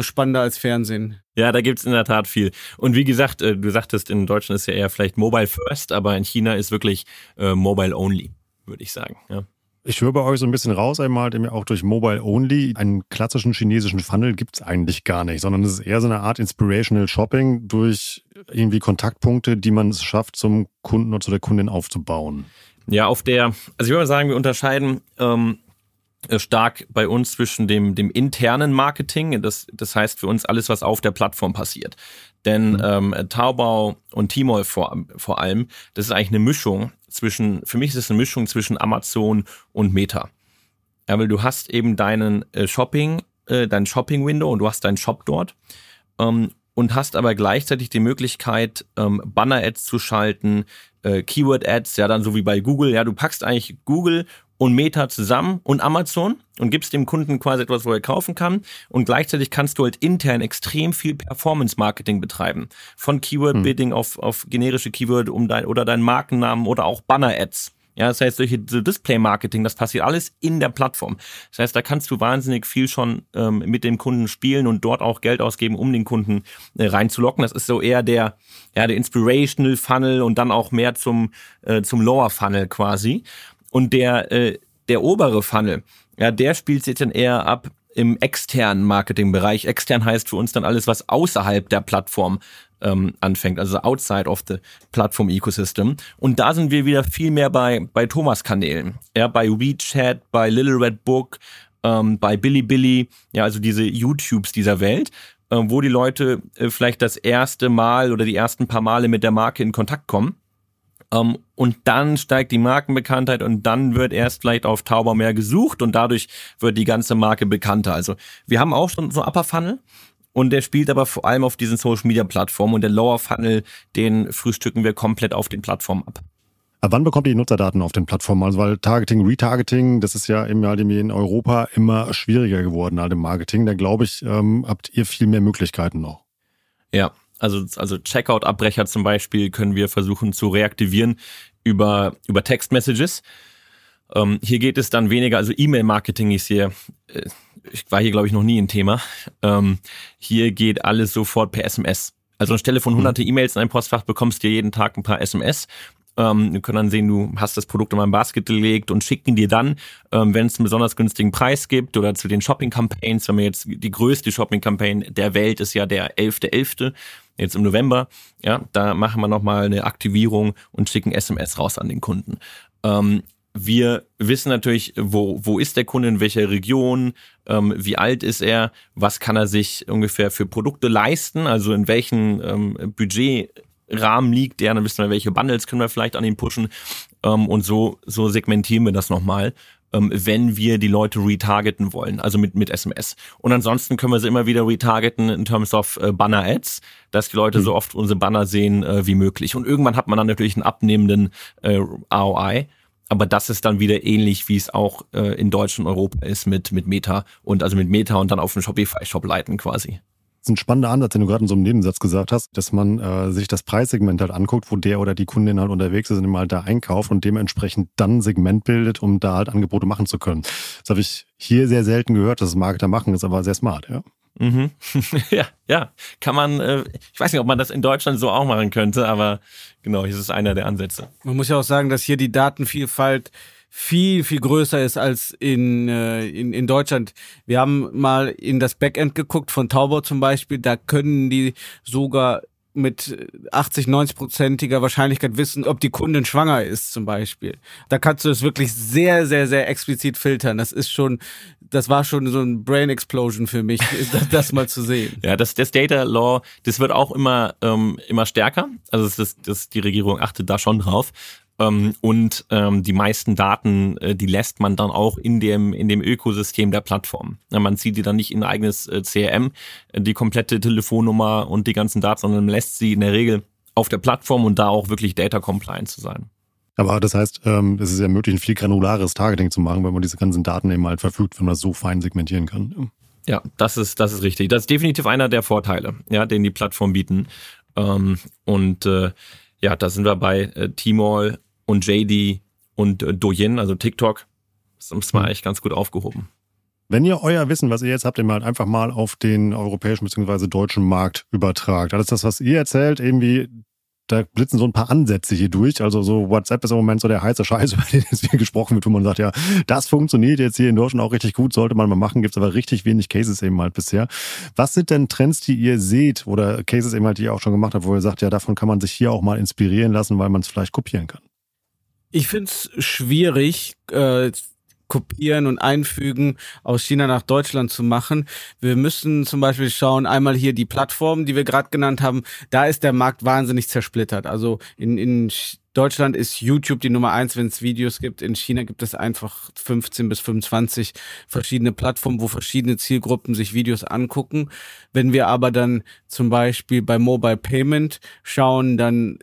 spannender als Fernsehen. Ja, da gibt's in der Tat viel. Und wie gesagt, äh, du sagtest, in Deutschland ist ja eher vielleicht Mobile First, aber in China ist wirklich äh, Mobile Only, würde ich sagen. Ja. Ich höre bei euch so ein bisschen raus einmal, auch durch Mobile Only. Einen klassischen chinesischen Funnel gibt's eigentlich gar nicht, sondern es ist eher so eine Art Inspirational Shopping durch irgendwie Kontaktpunkte, die man es schafft, zum Kunden oder zu der Kundin aufzubauen. Ja, auf der, also ich würde mal sagen, wir unterscheiden ähm, stark bei uns zwischen dem, dem internen Marketing, das, das heißt für uns alles, was auf der Plattform passiert. Denn mhm. ähm, Taobao und Tmall vor, vor allem, das ist eigentlich eine Mischung zwischen, für mich ist es eine Mischung zwischen Amazon und Meta. Ja, weil du hast eben deinen äh, Shopping, äh, dein Shopping-Window und du hast deinen Shop dort ähm, und hast aber gleichzeitig die Möglichkeit, ähm, Banner-Ads zu schalten, äh, Keyword-Ads, ja dann so wie bei Google. Ja, du packst eigentlich Google und Meta zusammen und Amazon und gibst dem Kunden quasi etwas, wo er kaufen kann. Und gleichzeitig kannst du halt intern extrem viel Performance-Marketing betreiben. Von Keyword-Bidding hm. auf, auf generische Keyword um dein, oder deinen Markennamen oder auch Banner-Ads. Ja, das heißt, solche Display-Marketing, das passiert alles in der Plattform. Das heißt, da kannst du wahnsinnig viel schon ähm, mit dem Kunden spielen und dort auch Geld ausgeben, um den Kunden äh, reinzulocken. Das ist so eher der, ja, der Inspirational Funnel und dann auch mehr zum, äh, zum Lower Funnel quasi. Und der, äh, der obere Funnel, ja, der spielt sich dann eher ab im externen Marketingbereich. Extern heißt für uns dann alles, was außerhalb der Plattform ähm, anfängt, also outside of the Plattform Ecosystem. Und da sind wir wieder viel mehr bei, bei Thomas Kanälen. Ja, bei WeChat, bei Little Red Book, ähm, bei Billy ja, also diese YouTubes dieser Welt, äh, wo die Leute äh, vielleicht das erste Mal oder die ersten paar Male mit der Marke in Kontakt kommen um, ähm, und dann steigt die Markenbekanntheit und dann wird erst vielleicht auf Tauber mehr gesucht und dadurch wird die ganze Marke bekannter. Also wir haben auch schon so Upper Funnel und der spielt aber vor allem auf diesen Social Media Plattformen und der Lower Funnel, den frühstücken wir komplett auf den Plattformen ab. Aber wann bekommt ihr die Nutzerdaten auf den Plattformen? Also weil Targeting, Retargeting, das ist ja im halt in Europa immer schwieriger geworden, halt im Marketing. Da glaube ich, ähm, habt ihr viel mehr Möglichkeiten noch. Ja, also, also Checkout-Abbrecher zum Beispiel können wir versuchen zu reaktivieren über, über Text-Messages. Ähm, hier geht es dann weniger, also E-Mail-Marketing ist hier, äh, ich war hier glaube ich noch nie ein Thema. Ähm, hier geht alles sofort per SMS. Also anstelle von hunderte E-Mails in einem Postfach bekommst du jeden Tag ein paar SMS ähm, wir können dann sehen, du hast das Produkt in mein Basket gelegt und schicken dir dann, ähm, wenn es einen besonders günstigen Preis gibt oder zu den Shopping-Campaigns, wenn wir jetzt die größte Shopping-Campaign der Welt ist ja der 11.11., .11., jetzt im November, ja, da machen wir nochmal eine Aktivierung und schicken SMS raus an den Kunden. Ähm, wir wissen natürlich, wo, wo ist der Kunde, in welcher Region, ähm, wie alt ist er, was kann er sich ungefähr für Produkte leisten, also in welchem ähm, Budget Rahmen liegt, ja, dann wissen wir, welche Bundles können wir vielleicht an ihn pushen. Ähm, und so, so segmentieren wir das nochmal, ähm, wenn wir die Leute retargeten wollen, also mit, mit SMS. Und ansonsten können wir sie immer wieder retargeten in terms of äh, Banner-Ads, dass die Leute mhm. so oft unsere Banner sehen äh, wie möglich. Und irgendwann hat man dann natürlich einen abnehmenden äh, ROI. Aber das ist dann wieder ähnlich, wie es auch äh, in Deutschland und Europa ist mit, mit Meta und also mit Meta und dann auf den Shopify-Shop leiten quasi. Das ist ein spannender Ansatz, den du gerade in so einem Nebensatz gesagt hast, dass man äh, sich das Preissegment halt anguckt, wo der oder die Kundin halt unterwegs ist und immer halt da einkauft und dementsprechend dann ein Segment bildet, um da halt Angebote machen zu können. Das habe ich hier sehr selten gehört, dass es Marketer machen, ist aber sehr smart, ja. Mhm. (laughs) ja, ja, kann man, äh, ich weiß nicht, ob man das in Deutschland so auch machen könnte, aber genau, hier ist es einer der Ansätze. Man muss ja auch sagen, dass hier die Datenvielfalt viel, viel größer ist als in, äh, in, in Deutschland. Wir haben mal in das Backend geguckt von Taubau zum Beispiel, da können die sogar mit 80, 90-prozentiger Wahrscheinlichkeit wissen, ob die Kundin schwanger ist zum Beispiel. Da kannst du es wirklich sehr, sehr, sehr explizit filtern. Das ist schon, das war schon so ein Brain Explosion für mich, (laughs) das, das mal zu sehen. Ja, das, das Data Law, das wird auch immer, ähm, immer stärker. Also das, das, die Regierung achtet da schon drauf. Ähm, und ähm, die meisten Daten, äh, die lässt man dann auch in dem, in dem Ökosystem der Plattform. Man zieht die dann nicht in ein eigenes äh, CRM, äh, die komplette Telefonnummer und die ganzen Daten, sondern lässt sie in der Regel auf der Plattform und da auch wirklich data compliant zu sein. Aber das heißt, ähm, es ist ja möglich, ein viel granulares Targeting zu machen, wenn man diese ganzen Daten eben halt verfügt, wenn man das so fein segmentieren kann. Ja, das ist, das ist richtig. Das ist definitiv einer der Vorteile, ja, den die Plattform bieten. Ähm, und äh, ja, da sind wir bei äh, Tmall und JD und äh, Douyin, also TikTok, ist mal mhm. echt ganz gut aufgehoben. Wenn ihr euer Wissen, was ihr jetzt habt, immer halt einfach mal auf den europäischen bzw. deutschen Markt übertragt. Alles das, was ihr erzählt, irgendwie da blitzen so ein paar Ansätze hier durch. Also so WhatsApp ist im Moment so der heiße Scheiß, (laughs) über den jetzt viel gesprochen wird, wo man sagt, ja, das funktioniert jetzt hier in Deutschland auch richtig gut, sollte man mal machen, gibt es aber richtig wenig Cases eben halt bisher. Was sind denn Trends, die ihr seht oder Cases eben halt, die ihr auch schon gemacht habt, wo ihr sagt, ja, davon kann man sich hier auch mal inspirieren lassen, weil man es vielleicht kopieren kann? Ich finde es schwierig, äh, kopieren und einfügen aus China nach Deutschland zu machen. Wir müssen zum Beispiel schauen, einmal hier die Plattformen, die wir gerade genannt haben, da ist der Markt wahnsinnig zersplittert. Also in, in Deutschland ist YouTube die Nummer eins, wenn es Videos gibt. In China gibt es einfach 15 bis 25 verschiedene Plattformen, wo verschiedene Zielgruppen sich Videos angucken. Wenn wir aber dann zum Beispiel bei Mobile Payment schauen, dann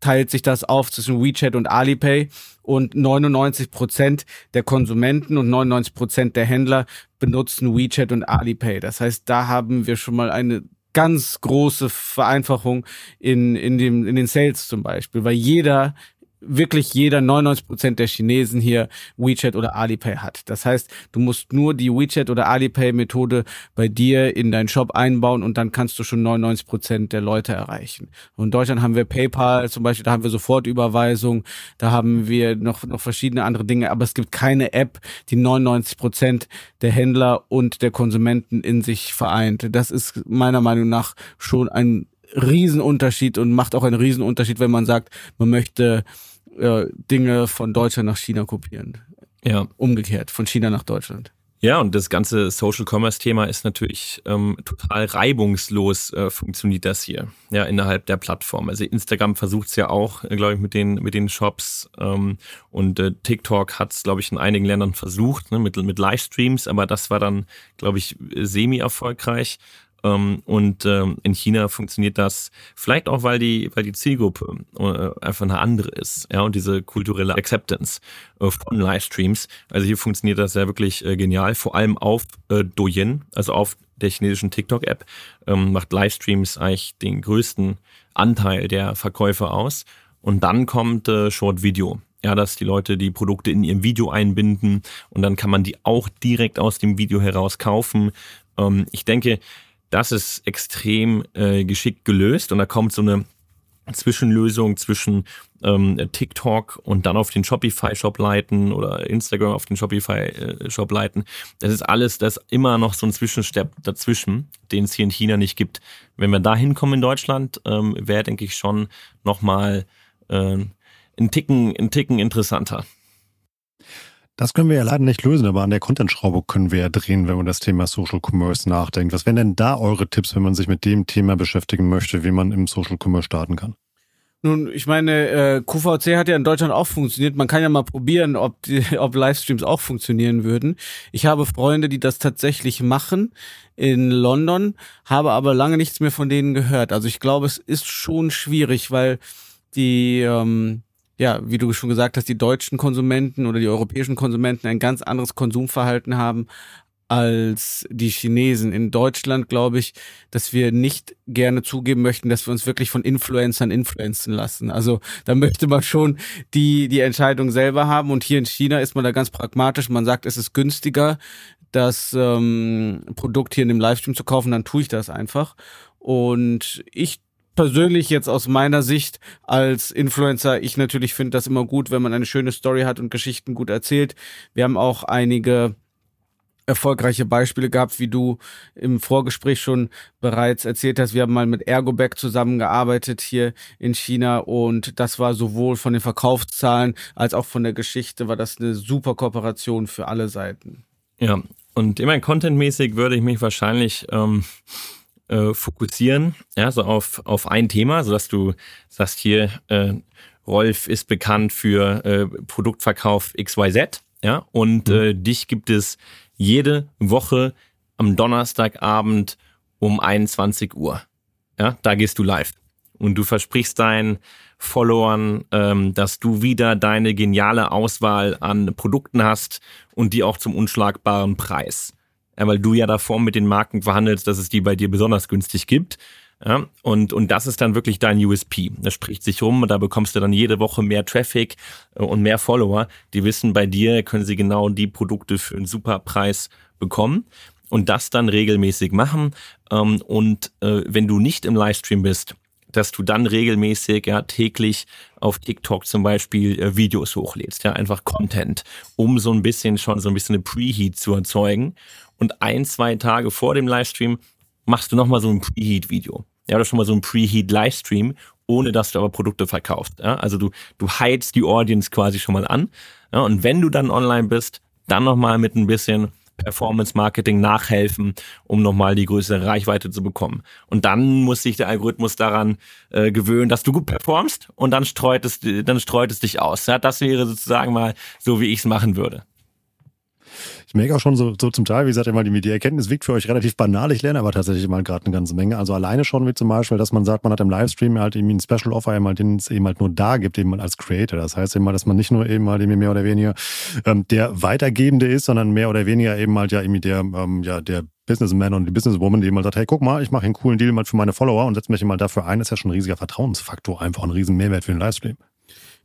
teilt sich das auf zwischen WeChat und Alipay und 99 Prozent der Konsumenten und 99 Prozent der Händler benutzen WeChat und Alipay. Das heißt, da haben wir schon mal eine ganz große Vereinfachung in, in, dem, in den Sales zum Beispiel, weil jeder wirklich jeder 99 Prozent der Chinesen hier WeChat oder Alipay hat. Das heißt, du musst nur die WeChat oder Alipay Methode bei dir in deinen Shop einbauen und dann kannst du schon 99 Prozent der Leute erreichen. Und in Deutschland haben wir PayPal zum Beispiel, da haben wir Sofortüberweisung, da haben wir noch, noch verschiedene andere Dinge, aber es gibt keine App, die 99 Prozent der Händler und der Konsumenten in sich vereint. Das ist meiner Meinung nach schon ein Riesenunterschied und macht auch einen Riesenunterschied, wenn man sagt, man möchte äh, Dinge von Deutschland nach China kopieren. Ja. Umgekehrt, von China nach Deutschland. Ja, und das ganze Social Commerce Thema ist natürlich ähm, total reibungslos äh, funktioniert das hier, ja, innerhalb der Plattform. Also Instagram versucht es ja auch, äh, glaube ich, mit den mit den Shops ähm, und äh, TikTok hat es, glaube ich, in einigen Ländern versucht, ne, mit, mit Livestreams, aber das war dann, glaube ich, semi-erfolgreich. Ähm, und ähm, in China funktioniert das vielleicht auch, weil die, weil die Zielgruppe äh, einfach eine andere ist, ja, und diese kulturelle Acceptance äh, von Livestreams. Also hier funktioniert das ja wirklich äh, genial, vor allem auf Douyin, also auf der chinesischen TikTok-App, ähm, macht Livestreams eigentlich den größten Anteil der Verkäufe aus. Und dann kommt Short Video. Ja, dass die Leute die Produkte in ihrem Video einbinden und dann kann man die auch direkt aus dem Video heraus kaufen. ich denke, das ist extrem äh, geschickt gelöst und da kommt so eine Zwischenlösung zwischen ähm, TikTok und dann auf den Shopify-Shop leiten oder Instagram auf den Shopify-Shop leiten. Das ist alles, das ist immer noch so ein Zwischenstep dazwischen, den es hier in China nicht gibt. Wenn wir da hinkommen in Deutschland, ähm, wäre, denke ich, schon nochmal äh, ein Ticken, ein Ticken interessanter. Das können wir ja leider nicht lösen, aber an der Content-Schraube können wir ja drehen, wenn man das Thema Social Commerce nachdenkt. Was wären denn da eure Tipps, wenn man sich mit dem Thema beschäftigen möchte, wie man im Social Commerce starten kann? Nun, ich meine, äh, QVC hat ja in Deutschland auch funktioniert. Man kann ja mal probieren, ob, die, (laughs) ob Livestreams auch funktionieren würden. Ich habe Freunde, die das tatsächlich machen in London, habe aber lange nichts mehr von denen gehört. Also ich glaube, es ist schon schwierig, weil die ähm, ja, wie du schon gesagt hast, die deutschen Konsumenten oder die europäischen Konsumenten ein ganz anderes Konsumverhalten haben als die Chinesen. In Deutschland glaube ich, dass wir nicht gerne zugeben möchten, dass wir uns wirklich von Influencern influenzen lassen. Also da möchte man schon die, die Entscheidung selber haben. Und hier in China ist man da ganz pragmatisch. Man sagt, es ist günstiger, das ähm, Produkt hier in dem Livestream zu kaufen, dann tue ich das einfach. Und ich persönlich jetzt aus meiner Sicht als Influencer, ich natürlich finde das immer gut, wenn man eine schöne Story hat und Geschichten gut erzählt. Wir haben auch einige erfolgreiche Beispiele gehabt, wie du im Vorgespräch schon bereits erzählt hast. Wir haben mal mit Ergobag zusammengearbeitet hier in China und das war sowohl von den Verkaufszahlen als auch von der Geschichte war das eine super Kooperation für alle Seiten. Ja, und immer contentmäßig würde ich mich wahrscheinlich ähm, äh, fokussieren, ja, so auf, auf ein Thema, sodass du sagst hier, äh, Rolf ist bekannt für äh, Produktverkauf XYZ, ja, und mhm. äh, dich gibt es jede Woche am Donnerstagabend um 21 Uhr. Ja, da gehst du live. Und du versprichst deinen Followern, ähm, dass du wieder deine geniale Auswahl an Produkten hast und die auch zum unschlagbaren Preis weil du ja davor mit den Marken verhandelst, dass es die bei dir besonders günstig gibt. Ja, und, und das ist dann wirklich dein USP. Das spricht sich rum, da bekommst du dann jede Woche mehr Traffic äh, und mehr Follower. Die wissen, bei dir können sie genau die Produkte für einen super Preis bekommen und das dann regelmäßig machen. Ähm, und äh, wenn du nicht im Livestream bist, dass du dann regelmäßig, ja, täglich auf TikTok zum Beispiel äh, Videos hochlädst, ja, einfach Content, um so ein bisschen schon so ein bisschen eine Preheat zu erzeugen. Und ein, zwei Tage vor dem Livestream machst du nochmal so ein Preheat-Video ja, oder schon mal so ein Preheat-Livestream, ohne dass du aber Produkte verkaufst. Ja? Also du, du heizt die Audience quasi schon mal an. Ja? Und wenn du dann online bist, dann nochmal mit ein bisschen Performance-Marketing nachhelfen, um nochmal die größere Reichweite zu bekommen. Und dann muss sich der Algorithmus daran äh, gewöhnen, dass du gut performst und dann streut es, dann streut es dich aus. Ja, das wäre sozusagen mal so, wie ich es machen würde. Ich merke auch schon so, so zum Teil, wie gesagt, immer die, die Erkenntnis wirkt für euch relativ banal. Ich lerne aber tatsächlich mal gerade eine ganze Menge. Also alleine schon wie zum Beispiel, dass man sagt, man hat im Livestream halt irgendwie ein Special Offer, eben halt, den es eben halt nur da gibt, eben halt als Creator. Das heißt eben mal, dass man nicht nur eben halt irgendwie mehr oder weniger ähm, der Weitergebende ist, sondern mehr oder weniger eben halt ja irgendwie der, ähm, ja, der Businessman und die Businesswoman, die mal sagt, hey, guck mal, ich mache einen coolen Deal mal für meine Follower und setze mich mal dafür ein, das ist ja schon ein riesiger Vertrauensfaktor, einfach ein riesen Mehrwert für den Livestream.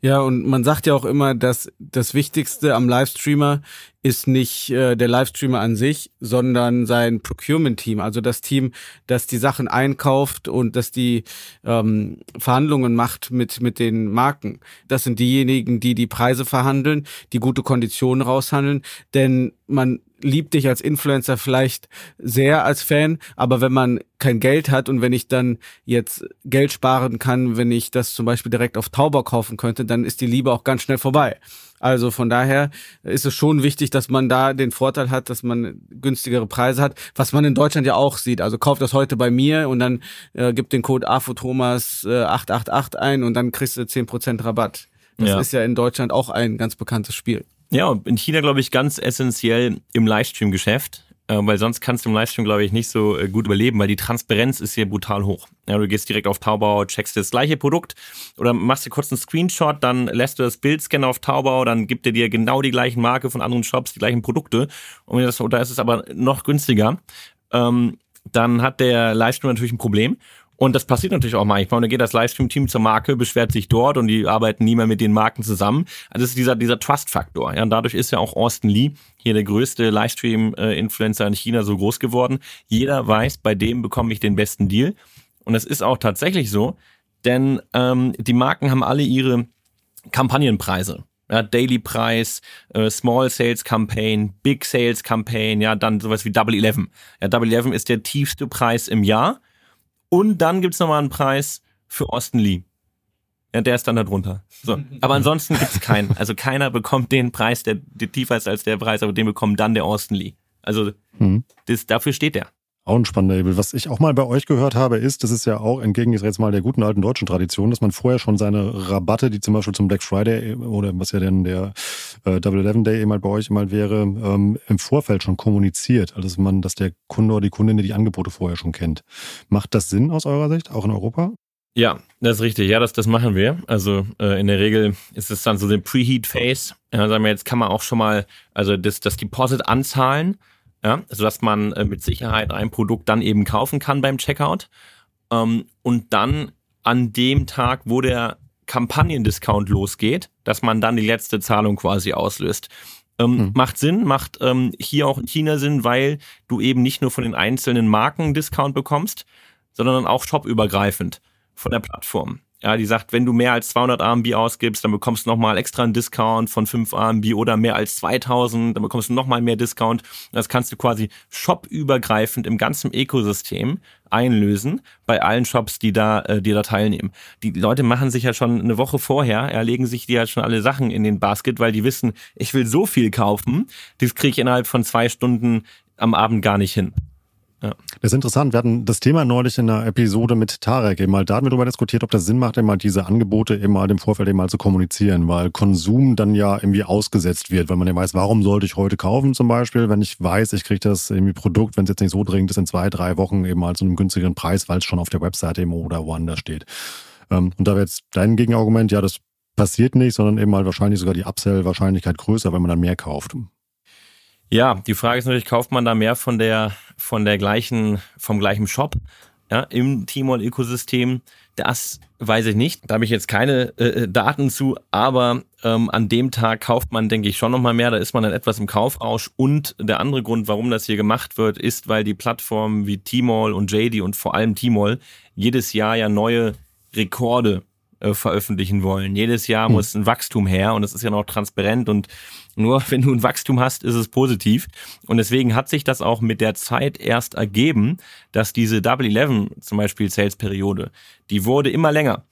Ja, und man sagt ja auch immer, dass das Wichtigste am Livestreamer ist nicht äh, der Livestreamer an sich, sondern sein Procurement-Team, also das Team, das die Sachen einkauft und das die ähm, Verhandlungen macht mit mit den Marken. Das sind diejenigen, die die Preise verhandeln, die gute Konditionen raushandeln, denn man liebt dich als Influencer vielleicht sehr als Fan, aber wenn man kein Geld hat und wenn ich dann jetzt Geld sparen kann, wenn ich das zum Beispiel direkt auf Taubau kaufen könnte, dann ist die Liebe auch ganz schnell vorbei. Also von daher ist es schon wichtig, dass man da den Vorteil hat, dass man günstigere Preise hat, was man in Deutschland ja auch sieht. Also kauft das heute bei mir und dann äh, gibt den Code AFOThomas äh, 888 ein und dann kriegst du 10% Rabatt. Das ja. ist ja in Deutschland auch ein ganz bekanntes Spiel. Ja, in China, glaube ich, ganz essentiell im Livestream-Geschäft. Äh, weil sonst kannst du im Livestream, glaube ich, nicht so äh, gut überleben, weil die Transparenz ist hier brutal hoch. Ja, du gehst direkt auf Taubau, checkst das gleiche Produkt oder machst dir kurz einen Screenshot, dann lässt du das Bild scannen auf Taubau, dann gibt er dir genau die gleichen Marke von anderen Shops, die gleichen Produkte. Und das, da ist es aber noch günstiger. Ähm, dann hat der Livestream natürlich ein Problem. Und das passiert natürlich auch manchmal. Und dann geht das Livestream-Team zur Marke, beschwert sich dort und die arbeiten nie mehr mit den Marken zusammen. Also das ist dieser, dieser Trust-Faktor. Ja, und dadurch ist ja auch Austin Lee hier der größte Livestream-Influencer in China so groß geworden. Jeder weiß, bei dem bekomme ich den besten Deal. Und das ist auch tatsächlich so, denn ähm, die Marken haben alle ihre Kampagnenpreise. Ja, Daily Preis, äh, Small Sales Campaign, Big Sales Campaign, ja, dann sowas wie Double Eleven. Ja, Double Eleven ist der tiefste Preis im Jahr und dann gibt's nochmal einen Preis für Austin Lee. Ja, der ist dann da drunter. So. Aber ansonsten gibt's keinen. Also keiner bekommt den Preis, der, der tiefer ist als der Preis, aber den bekommt dann der Austin Lee. Also mhm. das, dafür steht der. Auch ein spannender Label. Was ich auch mal bei euch gehört habe, ist, das ist ja auch entgegen jetzt mal der guten alten deutschen Tradition, dass man vorher schon seine Rabatte, die zum Beispiel zum Black Friday oder was ja denn der äh, Double Eleven Day eben halt bei euch eben halt wäre, ähm, im Vorfeld schon kommuniziert. Also dass man, dass der Kunde oder die Kundin die Angebote vorher schon kennt. Macht das Sinn aus eurer Sicht, auch in Europa? Ja, das ist richtig. Ja, das, das machen wir. Also äh, in der Regel ist es dann so eine Preheat-Phase. Ja, sagen wir, jetzt kann man auch schon mal, also das, das Deposit anzahlen ja, sodass man äh, mit Sicherheit ein Produkt dann eben kaufen kann beim Checkout. Ähm, und dann an dem Tag, wo der Kampagnendiscount losgeht, dass man dann die letzte Zahlung quasi auslöst. Ähm, hm. Macht Sinn, macht ähm, hier auch in China Sinn, weil du eben nicht nur von den einzelnen Marken Discount bekommst, sondern auch shopübergreifend von der Plattform. Ja, die sagt, wenn du mehr als 200 RMB ausgibst, dann bekommst du nochmal extra einen Discount von 5 RMB oder mehr als 2000, dann bekommst du nochmal mehr Discount. Das kannst du quasi shopübergreifend im ganzen Ökosystem einlösen bei allen Shops, die da, äh, die da teilnehmen. Die Leute machen sich ja schon eine Woche vorher, erlegen sich die ja schon alle Sachen in den Basket, weil die wissen, ich will so viel kaufen, das kriege ich innerhalb von zwei Stunden am Abend gar nicht hin. Ja. Das ist interessant. Wir hatten das Thema neulich in einer Episode mit Tarek eben mal. Da hatten wir darüber diskutiert, ob das Sinn macht, eben mal diese Angebote eben mal im Vorfeld eben mal zu kommunizieren, weil Konsum dann ja irgendwie ausgesetzt wird, weil man ja weiß, warum sollte ich heute kaufen zum Beispiel, wenn ich weiß, ich kriege das irgendwie Produkt, wenn es jetzt nicht so dringend ist, in zwei, drei Wochen eben mal zu einem günstigeren Preis, weil es schon auf der Webseite eben oder woanders steht. Ähm, und da wäre jetzt dein Gegenargument, ja, das passiert nicht, sondern eben mal wahrscheinlich sogar die Upsell-Wahrscheinlichkeit größer, wenn man dann mehr kauft. Ja, die Frage ist natürlich, kauft man da mehr von der, von der gleichen, vom gleichen Shop? ja, im Tmall-Ökosystem. Das weiß ich nicht. Da habe ich jetzt keine äh, äh, Daten zu, aber ähm, an dem Tag kauft man, denke ich, schon nochmal mehr. Da ist man dann etwas im Kaufrausch. Und der andere Grund, warum das hier gemacht wird, ist, weil die Plattformen wie Tmall und JD und vor allem Tmall jedes Jahr ja neue Rekorde äh, veröffentlichen wollen. Jedes Jahr hm. muss ein Wachstum her und es ist ja noch transparent und nur wenn du ein Wachstum hast, ist es positiv. Und deswegen hat sich das auch mit der Zeit erst ergeben, dass diese Double Eleven zum Beispiel Sales-Periode, die wurde immer länger.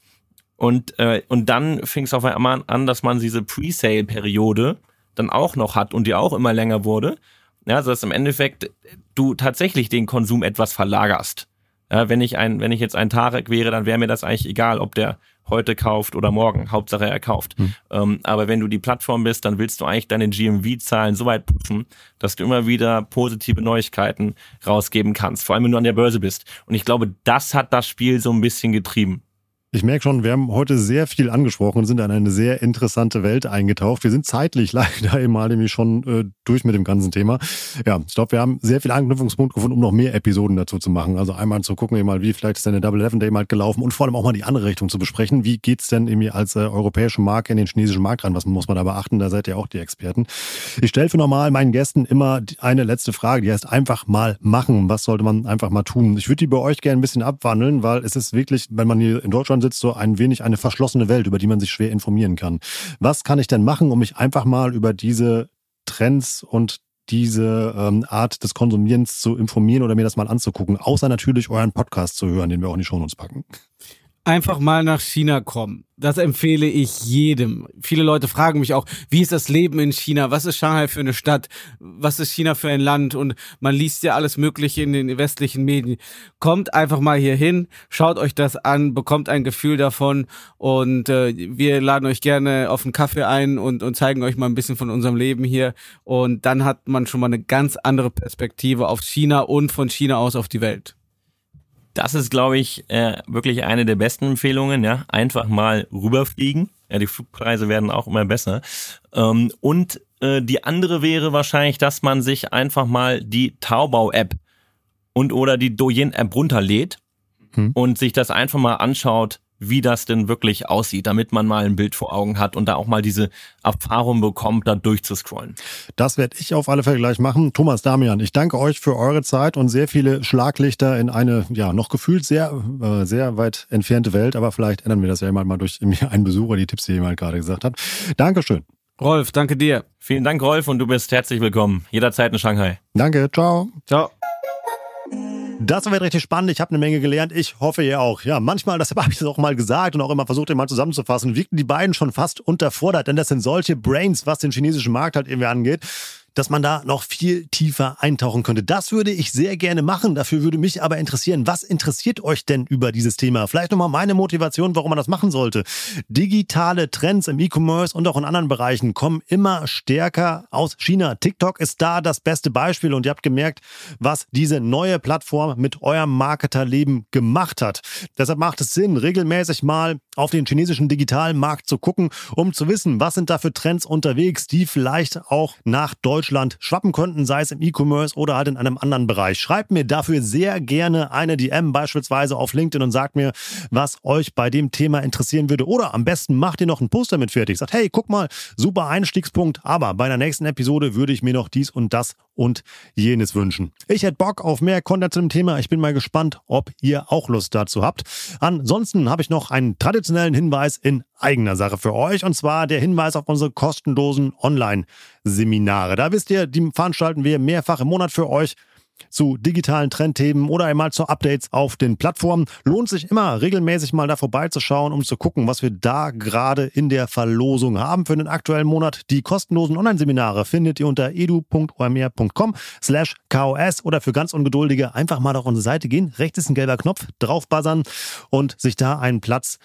Und, äh, und dann fing es auf einmal an, dass man diese Pre-Sale-Periode dann auch noch hat und die auch immer länger wurde. Ja, also dass im Endeffekt du tatsächlich den Konsum etwas verlagerst. Ja, wenn ich ein, wenn ich jetzt ein Tarek wäre, dann wäre mir das eigentlich egal, ob der heute kauft oder morgen. Hauptsache er kauft. Hm. Ähm, aber wenn du die Plattform bist, dann willst du eigentlich deine GMV-Zahlen so weit pushen, dass du immer wieder positive Neuigkeiten rausgeben kannst. Vor allem, wenn du an der Börse bist. Und ich glaube, das hat das Spiel so ein bisschen getrieben. Ich merke schon, wir haben heute sehr viel angesprochen und sind in eine sehr interessante Welt eingetaucht. Wir sind zeitlich (laughs) leider mal nämlich schon äh, durch mit dem ganzen Thema. Ja, ich glaube, wir haben sehr viel Anknüpfungspunkt gefunden, um noch mehr Episoden dazu zu machen. Also einmal zu gucken, eben mal, wie vielleicht ist denn der Double Eleven Day mal gelaufen und vor allem auch mal die andere Richtung zu besprechen. Wie geht's denn irgendwie als äh, europäische Marke in den chinesischen Markt rein? Was muss man da beachten? Da seid ihr auch die Experten. Ich stelle für normal meinen Gästen immer eine letzte Frage, die heißt einfach mal machen. Was sollte man einfach mal tun? Ich würde die bei euch gerne ein bisschen abwandeln, weil es ist wirklich, wenn man hier in Deutschland sitzt, so ein wenig eine verschlossene Welt, über die man sich schwer informieren kann. Was kann ich denn machen, um mich einfach mal über diese Trends und diese ähm, Art des Konsumierens zu informieren oder mir das mal anzugucken, außer natürlich euren Podcast zu hören, den wir auch in die Shownotes packen einfach mal nach China kommen. Das empfehle ich jedem. Viele Leute fragen mich auch, wie ist das Leben in China? Was ist Shanghai für eine Stadt? Was ist China für ein Land? Und man liest ja alles Mögliche in den westlichen Medien. Kommt einfach mal hier hin, schaut euch das an, bekommt ein Gefühl davon und äh, wir laden euch gerne auf einen Kaffee ein und, und zeigen euch mal ein bisschen von unserem Leben hier. Und dann hat man schon mal eine ganz andere Perspektive auf China und von China aus auf die Welt. Das ist, glaube ich, äh, wirklich eine der besten Empfehlungen. Ja, einfach mal rüberfliegen. Ja, die Flugpreise werden auch immer besser. Ähm, und äh, die andere wäre wahrscheinlich, dass man sich einfach mal die Taubau-App und oder die Douyin-App runterlädt hm. und sich das einfach mal anschaut, wie das denn wirklich aussieht, damit man mal ein Bild vor Augen hat und da auch mal diese Erfahrung bekommt, da durchzuscrollen. Das werde ich auf alle Fälle gleich machen. Thomas Damian, ich danke euch für eure Zeit und sehr viele Schlaglichter in eine, ja, noch gefühlt sehr, äh, sehr weit entfernte Welt, aber vielleicht ändern wir das ja immer mal durch (laughs) einen Besucher, die Tipps, die jemand gerade gesagt hat. Dankeschön. Rolf, danke dir. Vielen Dank, Rolf, und du bist herzlich willkommen. Jederzeit in Shanghai. Danke, ciao. Ciao. Das wird richtig spannend. Ich habe eine Menge gelernt. Ich hoffe, ihr auch. Ja, manchmal, das (laughs) habe ich das auch mal gesagt und auch immer versucht, den mal zusammenzufassen, wirkten die beiden schon fast unterfordert, denn das sind solche Brains, was den chinesischen Markt halt irgendwie angeht dass man da noch viel tiefer eintauchen könnte. Das würde ich sehr gerne machen. Dafür würde mich aber interessieren, was interessiert euch denn über dieses Thema? Vielleicht nochmal meine Motivation, warum man das machen sollte. Digitale Trends im E-Commerce und auch in anderen Bereichen kommen immer stärker aus China. TikTok ist da das beste Beispiel und ihr habt gemerkt, was diese neue Plattform mit eurem Marketerleben gemacht hat. Deshalb macht es Sinn, regelmäßig mal auf den chinesischen digitalen Markt zu gucken, um zu wissen, was sind da für Trends unterwegs, die vielleicht auch nach Deutschland schwappen könnten, sei es im E-Commerce oder halt in einem anderen Bereich. Schreibt mir dafür sehr gerne eine DM, beispielsweise auf LinkedIn und sagt mir, was euch bei dem Thema interessieren würde. Oder am besten macht ihr noch einen Poster mit fertig. Sagt, hey, guck mal, super Einstiegspunkt, aber bei der nächsten Episode würde ich mir noch dies und das und jenes wünschen. Ich hätte Bock auf mehr Content zu dem Thema. Ich bin mal gespannt, ob ihr auch Lust dazu habt. Ansonsten habe ich noch einen traditionellen Hinweis in eigener Sache für euch und zwar der Hinweis auf unsere kostenlosen Online-Seminare. Da wisst ihr, die veranstalten wir mehrfach im Monat für euch zu digitalen Trendthemen oder einmal zu Updates auf den Plattformen. Lohnt sich immer, regelmäßig mal da vorbeizuschauen, um zu gucken, was wir da gerade in der Verlosung haben für den aktuellen Monat. Die kostenlosen Online-Seminare findet ihr unter edu.omr.com slash KOS oder für ganz Ungeduldige einfach mal auf unsere Seite gehen. Rechts ist ein gelber Knopf, draufbuzzern und sich da einen Platz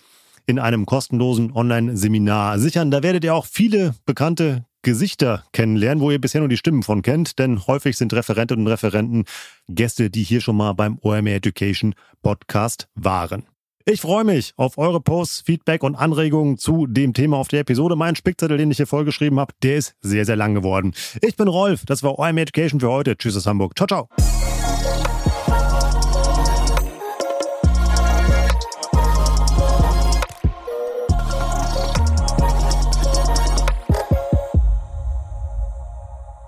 in einem kostenlosen Online-Seminar sichern. Da werdet ihr auch viele bekannte Gesichter kennenlernen, wo ihr bisher nur die Stimmen von kennt, denn häufig sind Referentinnen und Referenten Gäste, die hier schon mal beim OMR Education Podcast waren. Ich freue mich auf eure Posts, Feedback und Anregungen zu dem Thema auf der Episode. Mein Spickzettel, den ich hier vollgeschrieben habe, der ist sehr, sehr lang geworden. Ich bin Rolf, das war OMR Education für heute. Tschüss aus Hamburg. Ciao, ciao.